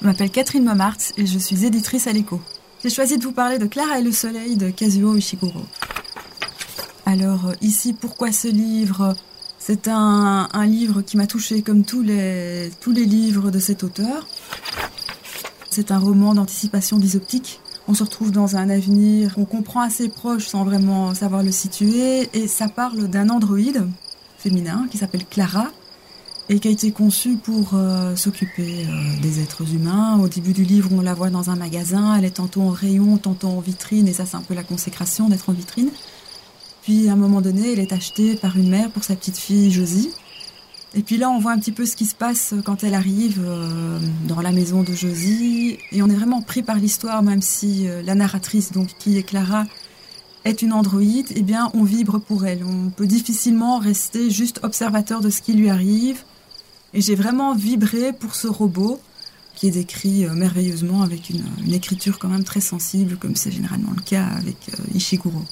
Je m'appelle Catherine Momartz et je suis éditrice à l'écho. J'ai choisi de vous parler de Clara et le soleil de Kazuo Ishiguro. Alors ici, pourquoi ce livre? C'est un, livre qui m'a touchée comme tous les, tous les livres de cet auteur. C'est un roman d'anticipation bisoptique. On se retrouve dans un avenir qu'on comprend assez proche sans vraiment savoir le situer. Et ça parle d'un androïde féminin qui s'appelle Clara et qui a été conçu pour euh, s'occuper euh, des êtres humains. Au début du livre, on la voit dans un magasin. Elle est tantôt en rayon, tantôt en vitrine. Et ça, c'est un peu la consécration d'être en vitrine. Puis, à un moment donné, elle est achetée par une mère pour sa petite fille Josie. Et puis là, on voit un petit peu ce qui se passe quand elle arrive euh, dans la maison de Josie. Et on est vraiment pris par l'histoire, même si la narratrice, donc qui est Clara, est une androïde. Eh bien, on vibre pour elle. On peut difficilement rester juste observateur de ce qui lui arrive. Et j'ai vraiment vibré pour ce robot qui est décrit euh, merveilleusement avec une, une, écriture quand même très sensible, comme c'est généralement le cas avec Ishiguro.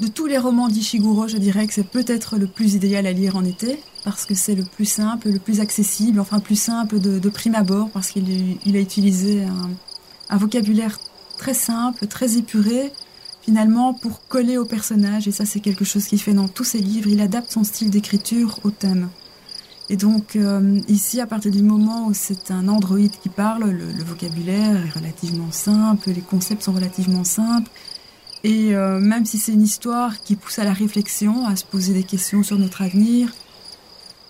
De tous les romans d'Ishiguro, je dirais que c'est peut-être le plus idéal à lire en été, parce que c'est le plus simple, le plus accessible, enfin plus simple de, prime abord, parce qu'il a utilisé un, vocabulaire très simple, très épuré, finalement pour coller au personnage, et ça c'est quelque chose qu'il fait dans tous ses livres, il adapte son style d'écriture au thème. Et donc euh, ici, à partir du moment où c'est un androïde qui parle, le vocabulaire est relativement simple, les concepts sont relativement simples, et euh, même si c'est une histoire qui pousse à la réflexion, à se poser des questions sur notre avenir,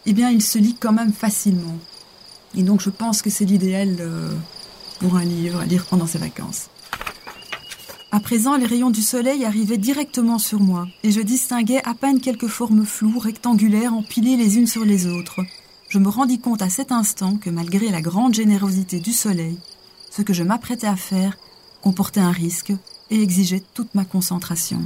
eh bien, il se lit quand même facilement. Et donc, je pense que c'est l'idéal euh, pour un livre à lire pendant ses vacances. À présent, les rayons du soleil arrivaient directement sur moi, et je distinguais à peine quelques formes floues, rectangulaires, empilées les unes sur les autres. Je me rendis compte à cet instant que malgré la grande générosité du soleil, ce que je m'apprêtais à faire comportait un risque et exigeait toute ma concentration.